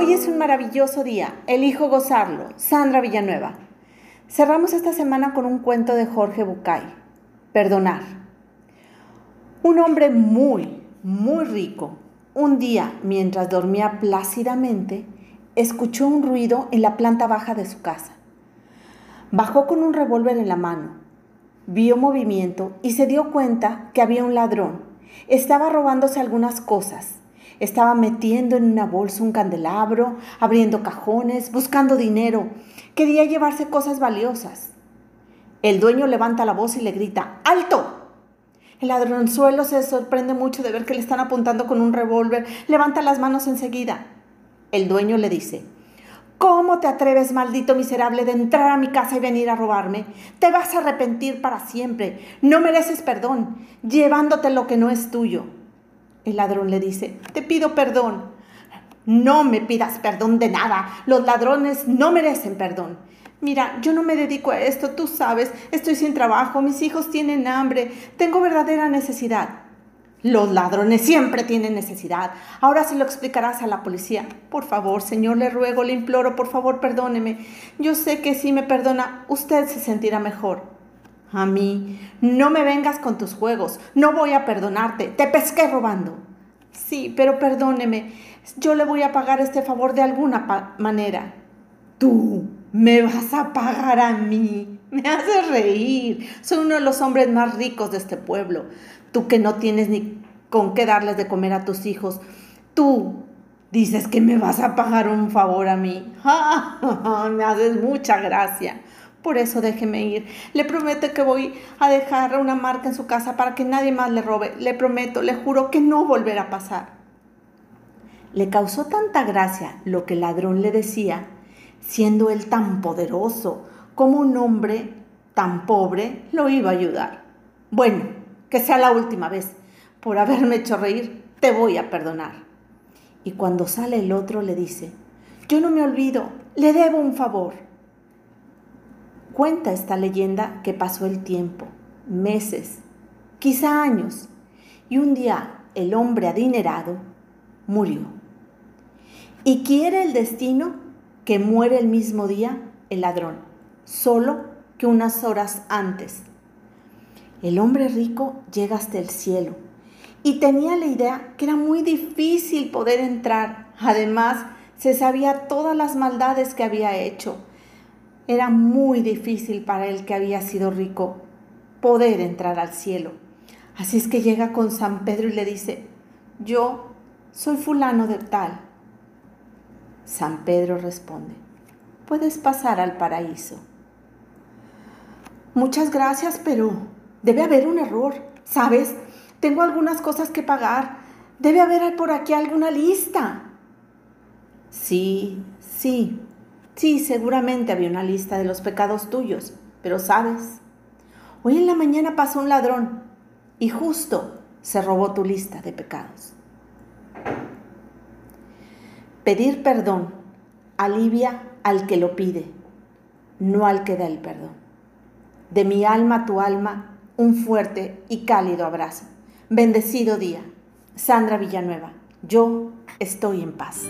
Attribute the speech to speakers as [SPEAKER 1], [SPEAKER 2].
[SPEAKER 1] Hoy es un maravilloso día, elijo gozarlo. Sandra Villanueva. Cerramos esta semana con un cuento de Jorge Bucay, Perdonar. Un hombre muy, muy rico, un día, mientras dormía plácidamente, escuchó un ruido en la planta baja de su casa. Bajó con un revólver en la mano, vio movimiento y se dio cuenta que había un ladrón. Estaba robándose algunas cosas estaba metiendo en una bolsa un candelabro, abriendo cajones, buscando dinero. Quería llevarse cosas valiosas. El dueño levanta la voz y le grita, ¡Alto! El ladronzuelo se sorprende mucho de ver que le están apuntando con un revólver. Levanta las manos enseguida. El dueño le dice, ¿Cómo te atreves, maldito miserable, de entrar a mi casa y venir a robarme? Te vas a arrepentir para siempre. No mereces perdón, llevándote lo que no es tuyo. El ladrón le dice, te pido perdón. No me pidas perdón de nada. Los ladrones no merecen perdón. Mira, yo no me dedico a esto, tú sabes, estoy sin trabajo, mis hijos tienen hambre, tengo verdadera necesidad. Los ladrones siempre tienen necesidad. Ahora se lo explicarás a la policía. Por favor, señor, le ruego, le imploro, por favor, perdóneme. Yo sé que si me perdona, usted se sentirá mejor. A mí, no me vengas con tus juegos, no voy a perdonarte, te pesqué robando. Sí, pero perdóneme, yo le voy a pagar este favor de alguna manera. Tú me vas a pagar a mí, me haces reír, soy uno de los hombres más ricos de este pueblo. Tú que no tienes ni con qué darles de comer a tus hijos, tú dices que me vas a pagar un favor a mí. me haces mucha gracia. Por eso déjeme ir. Le prometo que voy a dejar una marca en su casa para que nadie más le robe. Le prometo, le juro que no volverá a pasar. Le causó tanta gracia lo que el ladrón le decía, siendo él tan poderoso como un hombre tan pobre lo iba a ayudar. Bueno, que sea la última vez. Por haberme hecho reír, te voy a perdonar. Y cuando sale el otro le dice, yo no me olvido, le debo un favor. Cuenta esta leyenda que pasó el tiempo, meses, quizá años, y un día el hombre adinerado murió. Y quiere el destino que muere el mismo día el ladrón, solo que unas horas antes. El hombre rico llega hasta el cielo y tenía la idea que era muy difícil poder entrar. Además, se sabía todas las maldades que había hecho era muy difícil para él que había sido rico poder entrar al cielo. Así es que llega con San Pedro y le dice, yo soy fulano de tal. San Pedro responde, puedes pasar al paraíso. Muchas gracias, pero debe haber un error. ¿Sabes? Tengo algunas cosas que pagar. Debe haber por aquí alguna lista. Sí, sí, Sí, seguramente había una lista de los pecados tuyos, pero sabes, hoy en la mañana pasó un ladrón y justo se robó tu lista de pecados. Pedir perdón alivia al que lo pide, no al que da el perdón. De mi alma a tu alma, un fuerte y cálido abrazo. Bendecido día. Sandra Villanueva, yo estoy en paz.